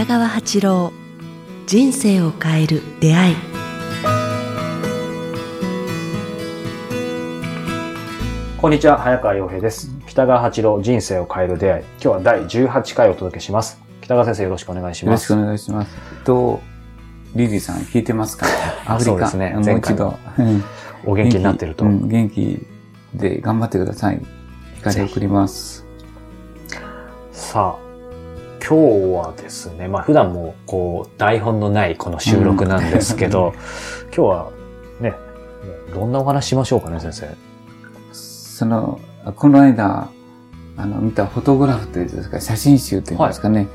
北川八郎人生を変える出会いこんにちは、早川洋平です。北川八郎人生を変える出会い。今日は第18回をお届けします。北川先生よろしくお願いします。よろしくお願いします。と、リリーさん聞いてますかあアフリカ。そうですねもう一度。うんお元気になってると。うん元気で頑張ってください。光送ります。さあ、今日はですね、まあ普段もこう台本のないこの収録なんですけど、今日はね、どんなお話しましょうかね、先生。その、この間、あの、見たフォトグラフというんですか、写真集というんですかね。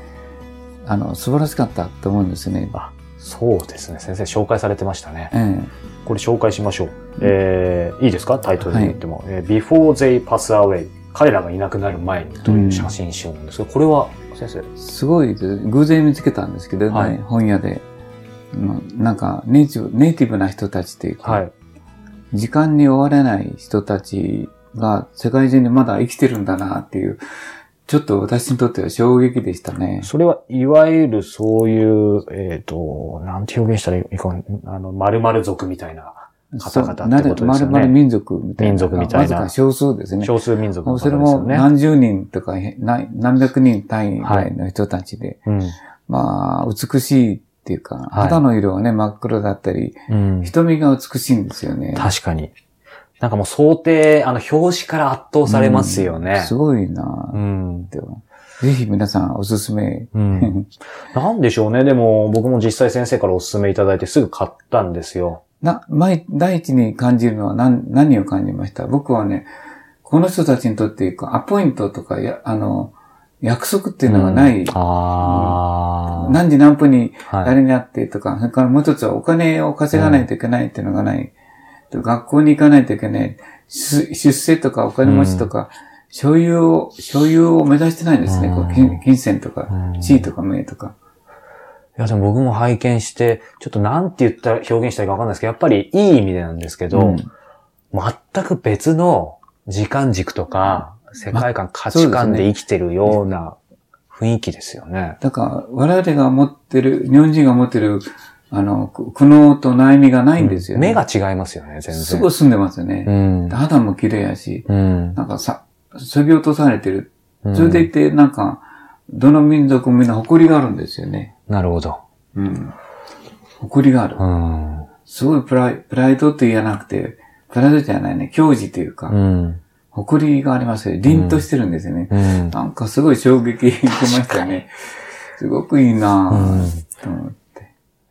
あの、素晴らしかったと思うんですね。あ、そうですね、先生紹介されてましたね。えこれ紹介しましょう。えー、いいですか？タイトルで言っても。えー Before They Pass Away。彼らがいなくなる前にという写真集なんですけど、これは先生。えすごい偶然見つけたんですけど、ねはい本屋で。うんなんかネイティブ、ネイティブな人たちっていうか、はい。時間に追われない人たちが世界中にまだ生きてるんだなっていう、ちょっと私にとっては衝撃でしたね。それはいわゆるそういう、えっ、と、なんて表現したらいいかな、あの、〇〇族みたいな方々ってことですよねまるまる民族みたいな。民族みたいなわずか少数ですね。少数民族の方それもですよね。何十人とか、何百人単位ぐらいの人たちで、うん。まあ、美しいっていうか、はい肌の色はね、真っ黒だったり、うん。瞳が美しいんですよね。確かに。なんかもう想定、あの、表紙から圧倒されますよね。うんすごいなうぁん。ぜひ皆さんおすすめ。うん。なんでしょうね。でも、僕も実際先生からお勧めいただいてすぐ買ったんですよ。な、前、第一に感じるのは何、何を感じました？僕はね、この人たちにとってアポイントとか、や、あの、約束っていうのがない。うんああ。何時何分にはい。誰に会ってとか、それからもう一つはお金を稼がないといけないっていうのがない。学校に行かないといけない。出出世とかお金持ちとか、所有を、所有を目指してないんですね。こう金金銭とかう、ん地位とか名とか。いや、でも僕も拝見して、ちょっとなんて言ったら表現したらいいかわかんないですけど、やっぱりいい意味でなんですけど、うん全く別の時間軸とか、世界観、価値観で生きてるような雰囲気ですよね。だから、我々が持ってる、日本人が持ってる、あの、く苦悩と悩みがないんですよね。目が違いますよね、全然。すごい住んでますよね。うん。肌も綺麗やし、うん。なんかさ、削ぎ落とされてる。うんそれでいて、なんか、どの民族もみんな誇りがあるんですよね。なるほど。うん。誇りがある。うん。すごいプライプライドって言わなくて、プライドじゃないね、矜持というか、うん。誇りがありますよ。凛としてるんですよね。うん。なんかすごい衝撃受けましたね。すごくいいなうんぁ、と思って。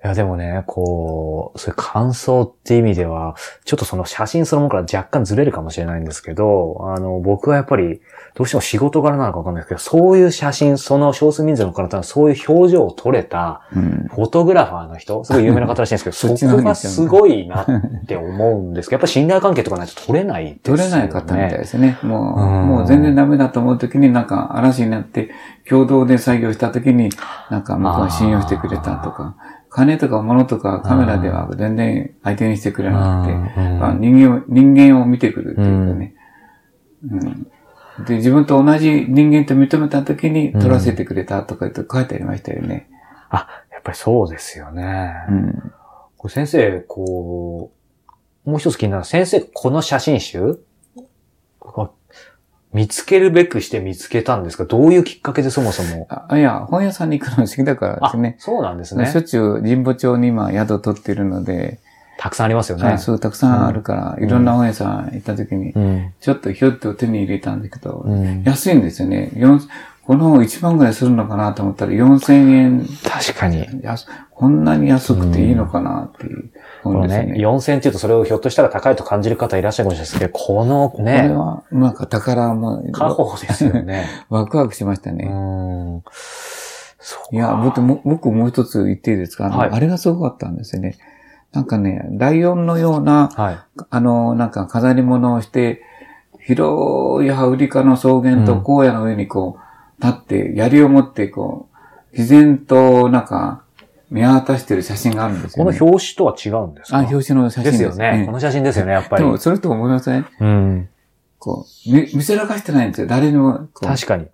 いや、でもね、こう、そういう感想って意味では、ちょっとその写真そのものから若干ずれるかもしれないんですけど、あの、僕はやっぱり、どうしても仕事柄なのかわかんないですけど、そういう写真、その少数民族の方のそういう表情を撮れた、うん。フォトグラファーの人、すごい有名な方らしいんですけど、そこがすごいなって思うんですけど、やっぱ信頼関係とかないと撮れないですよね。取れない方みたいですね。もう、うんもう全然ダメだと思うときになんか嵐になって共同で作業したときになんか向こうが信用してくれたとか、金とか物とかカメラでは全然相手にしてくれなくて、うんあ人間を、人間を見てくるっていうかね。うんで、自分と同じ人間と認めたときに撮らせてくれたとか言って書いてありましたよね。あ、やっぱりそうですよね。うん。これ先生、こう、もう一つ気になる。先生、この写真集？見つけるべくして見つけたんですか？どういうきっかけでそもそも？あ、いや、本屋さんに行くの好きだからであすね。そうなんですねしょ。っちゅう神保町に今宿取っているので、たくさんありますよね。はい、そう、たくさんあるから、いろんな本屋さん行った時に、うん。ちょっとひょっと手に入れたんだけど、うん。安いんですよね。四この1万ぐらいするのかなと思ったら4000円、確かに。安こんなに安くていいのかなっていうこのね、本ですね。4000って言うとそれをひょっとしたら高いと感じる方いらっしゃるかもしれないですけど、このこれね、は、なんか宝も、家宝ですよね。ワクワクしましたうね。うかいや、僕も僕もう一つ言っていいですか？はいあれがすごかったんですよね。なんかね、ライオンのような、はい。あの、なんか飾り物をして、広いアフリカの草原と荒野の上にこう、立って、槍を持ってこう、自然となんか、見渡してる写真があるんですこのよ、ね。表紙とは違うんですか？あ、表紙の写真でですすよね。この写真ですよね、やっぱり。でも、それと思いません？うん。こう、見見せらかしてないんですよ。誰にも、こう確かに。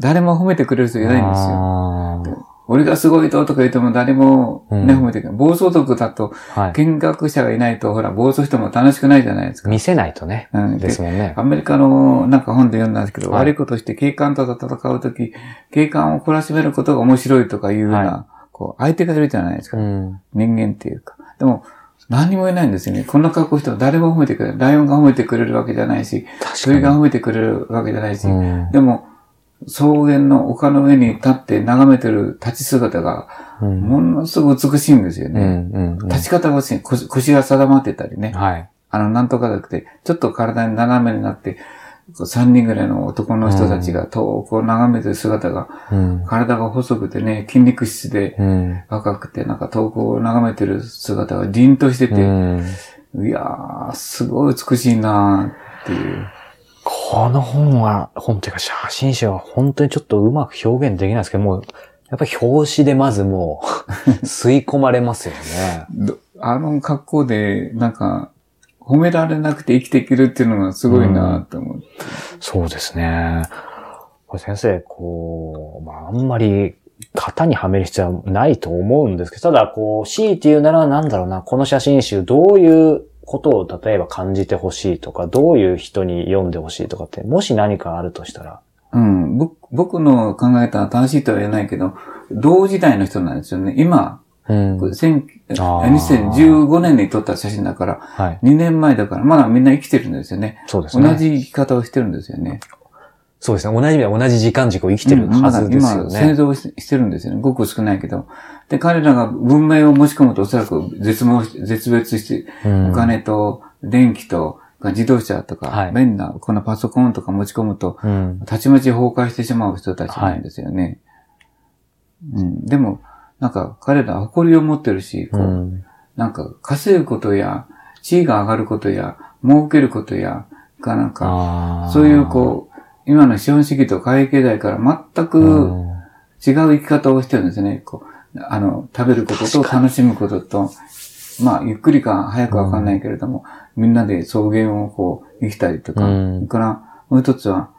誰も褒めてくれる人いないんですよ。俺がすごいととか言っても誰もね、うん褒めてくれない。暴走族だと、はい。見学者がいないと、ほら、暴走しても楽しくないじゃないですか。見せないとね。うんですもんね。アメリカのなんか本で読んだんですけど、はい悪いことして警官と戦うとき、警官を懲らしめることが面白いとかいうような、はこう、相手がいるじゃないですか。うん。人間っていうか。でも、何にも言えないんですよね。こんな格好しても誰も褒めてくれない。ライオンが褒めてくれるわけじゃないし、鳥が褒めてくれるわけじゃないし、に。うん。でも、草原の丘の上に立って眺めてる立ち姿が、うん。ものすごく美しいんですようん。ね。うん。立ち方が美しい。腰腰が定まってたりね。はい。あの、なんとかなくて、ちょっと体に斜めになって、こう3人ぐらいの男の人たちが遠くを眺めてる姿が、うん。体が細くてね、筋肉質でうん。若くて、なんか遠くを眺めてる姿が凛としてうて、ん。いやー、すごい美しいなーっていう。この本は、本というか写真集は本当にちょっとうまく表現できないですけど、もう、やっぱり表紙でまずもう、吸い込まれますよね。どあの格好で、なんか、褒められなくて生きていけるっていうのがすごいなと思って。そうですね。これ先生、こう、まあ、あんまり型にはめる必要はないと思うんですけど、ただ、こう、強いて言うならなんだろうな、この写真集、どういうことを例えば感じてほしいとか、どういう人に読んでほしいとかって、もし何かあるとしたら。うん。僕僕の考えたら正しいとは言えないけど、同時代の人なんですよね。今、うんこれ千あー2015年に撮った写真だから、はい。2年前だから、まだみんな生きてるんですよね。そうですね。同じ生き方をしてるんですよね。そうですね。同じ意味で同じ時間軸を生きてるはずですようん今、製ね。造ししてるんですよね。ごく少ないけど。で、彼らが文明を持ち込むとおそらく絶望し、絶滅して、うんお金と電気と自動車とか、はい便な、このパソコンとか持ち込むと、うん。たちまち崩壊してしまう人たちなんですよね。うん。でも、なんか彼らは誇りを持ってるし、こう、うん。なんか稼ぐことや、地位が上がることや、儲けることや、かなんか、そういうこう、今の資本主義と貨幣経済から全くうん違う生き方をしてるんですね。こう、あの、食べることと楽しむことと、まあ、ゆっくりか早くわかんないけれども、みんなで草原をこう、生きたりとか、うんそれから、もう一つは、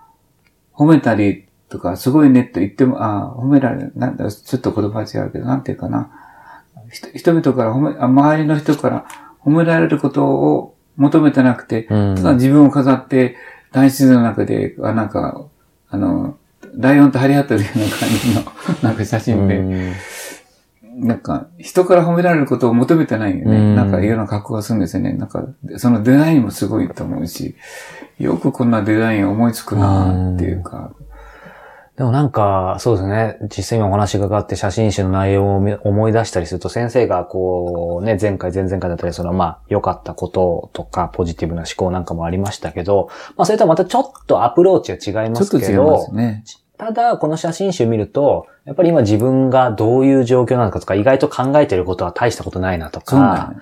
褒めたりとか、すごいねと言っても、あ褒められる、なんだ、ちょっと言葉は違うけど、なんていうかな。人人々から褒め、あ周りの人から褒められることを求めてなくて、うんただ自分を飾って、大自然の中で、あなんか、あの、ライオンと張り合ってるような感じの、なんか写真で、うんなんか、人から褒められることを求めてないよね。うんなんか、いろんな格好がするんですよね。なんか、そのデザインもすごいと思うし、よくこんなデザイン思いつくなっていうか、でもなんか、そうですね。実際今お話がかって写真集の内容を見思い出したりすると、先生がこう、ね、前回、前々回だったり、そのまあ、良かったこととか、ポジティブな思考なんかもありましたけど、まあ、それとはまたちょっとアプローチは違いまちょっとすけど、違いますね。ただ、この写真集見ると、やっぱり今自分がどういう状況なのかとか、意外と考えてることは大したことないなとか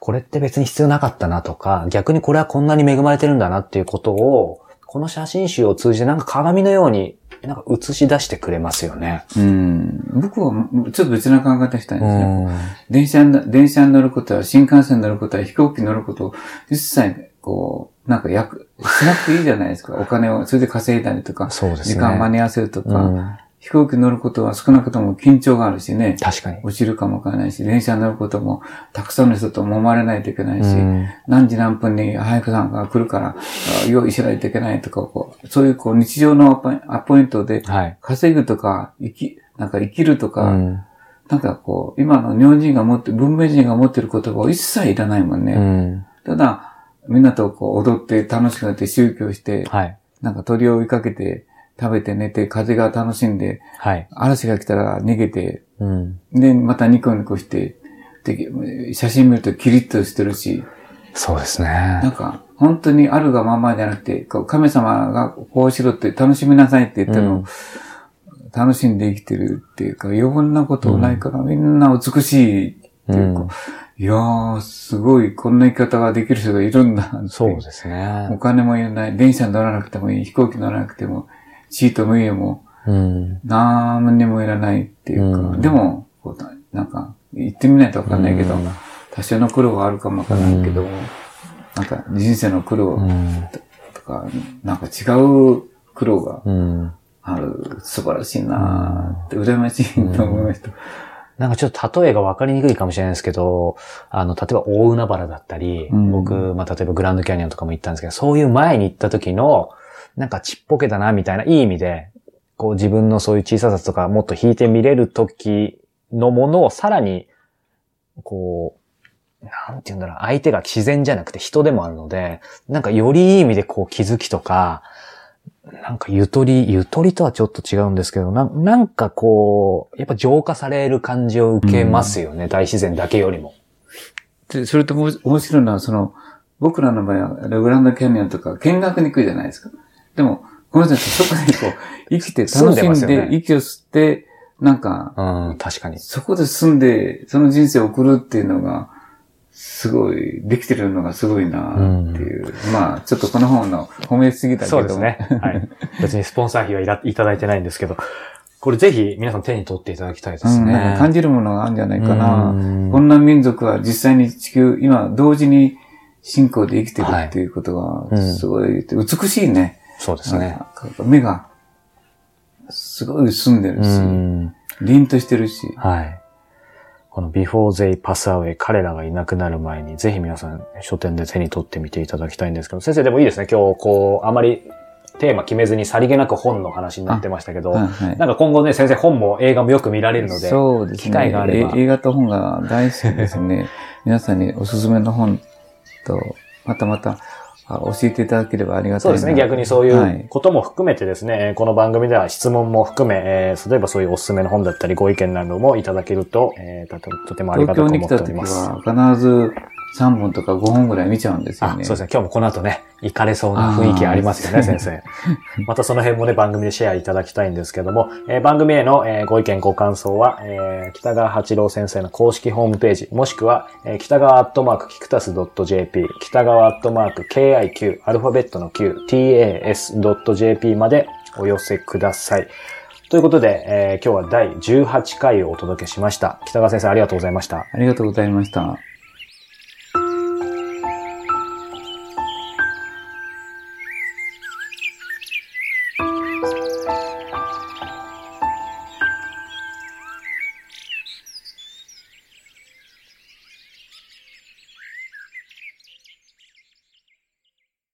これって別に必要なかったなとか、逆にこれはこんなに恵まれてるんだなっていうことを、この写真集を通じてなんか鏡のように、なんか映し出してくれますよね。うん。僕は、ちょっと別な考え方したいんですよ。ん。電車に、電車に乗ることは、新幹線に乗ることは、飛行機に乗ることを、一切、こう、なんかやく、しなくていいじゃないですか。お金を、それで稼いだりとか、そうですね。時間間に合わせるとか、うん飛行機に乗ることは少なくとも緊張があるしね、確かに。落ちるかもわからないし、電車に乗ることも、たくさんの人と揉まれないといけないし、うん何時何分に早くさんが来るから、あ用意しないといけないとか、こう、そういうこう日常のアポイアポイントで、はい。稼ぐとか、生き、なんか生きるとか、うんなんかこう、今の日本人が持って、文明人が持ってる言葉を一切いらないもんね。うん。ただ、みんなとこう踊って楽しくなって宗教して、はい。なんか鳥を追いかけて、食べて寝て、風が楽しんで、はい。嵐が来たら逃げて、うん。で、またニコニコして、で、写真見るとキリッとしてるし、そうですね。なんか、本当にあるがままじゃなくて、神様がこうしろって楽しみなさいって言ってるのを、うん楽しんで生きてるっていうか、余分なことないから、みんな美しいっていうか、うんいやー、すごい、こんな生き方ができる人がいるんだ。そうですおね。金もいらない、電車に乗らなくてもいい、飛行機乗らなくても、シートも家も、うん。なんにもいらないっていうか、うんでも、なんか、行ってみないとわかんないけど、うん多少の苦労はあるかもわからないけど、なんか人生の苦労うん。とか、なんか違う苦労がうん。ある、素晴らしいなって、羨ましいと思いました。なんかちょっと例えが分かりにくいかもしれないですけど、あの、例えば大海原だったり、うん僕、まあ、例えばグランドキャニオンとかも行ったんですけど、そういう前に行った時の、なんかちっぽけだな、みたいな、いい意味で、こう自分のそういう小ささとかもっと引いて見れる時のものをさらに、こう、なんて言うんだろう、相手が自然じゃなくて人でもあるので、なんかよりいい意味でこう気づきとか、なんかゆとり、ゆとりとはちょっと違うんですけど、ななんかこう、やっぱ浄化される感じを受けますよね、大自然だけよりも。で、それとも面白いのは、その、僕らの場合は、レグランドキャニオンとか見学に行くじゃないですか。でも、この人たちそこでこう、生きて楽しんで息を吸って、なんか、うん、確かに。そこで住んで、その人生を送るっていうのが、すごい、できてるのがすごいなっていう。まあ、ちょっとこの本の褒めすぎたけど。そうですね。はい。別にスポンサー費はいらいただいてないんですけど、これぜひ皆さん手に取っていただきたいでうん、すね。なんか感じるものがあるんじゃないかな。うんこんな民族は実際に地球、今、同時に信仰で生きてるっていうことが、いうんすごい、美しいね。そうですね。目が、すごい澄んでるうし、ん。凛としてるし。はい。この Before They Pass Away 彼らがいなくなる前にぜひ皆さん書店で手に取ってみていただきたいんですけど、先生でもいいですね。今日こう、あまりテーマ決めずにさりげなく本の話になってましたけど、はいはいなんか今後ね、先生本も映画もよく見られるので、そうですね。機会があればえ映画と本が大好きですね。皆さんにおすすめの本と、またまたあ教えていただければありがたいなそうですね。逆にそういはいうことも含めてですね、えーこの番組では質問も含め、えー例えばそういうおすすめの本だったりご意見などもいただけると、えーとてもありが東たく思京に来たっており時ます。は必ず3本とか5本ぐらい見ちゃうんですよあ、ね。そうですね。今日もこの後ね、行かれそうな雰囲気ありますよね、先生。またその辺もね、番組でシェアいただきたいんですけども、えー番組への、えーご意見、ご感想は、えー北川八郎先生の公式ホームページ、もしくは、えー北川アットマークキクタス .jp、北川アットマーク KIQ、アルファベットの Q、tas.jp までお寄せください。ということで、えー今日は第18回をお届けしました。北川先生ありがとうございました。ありがとうございました。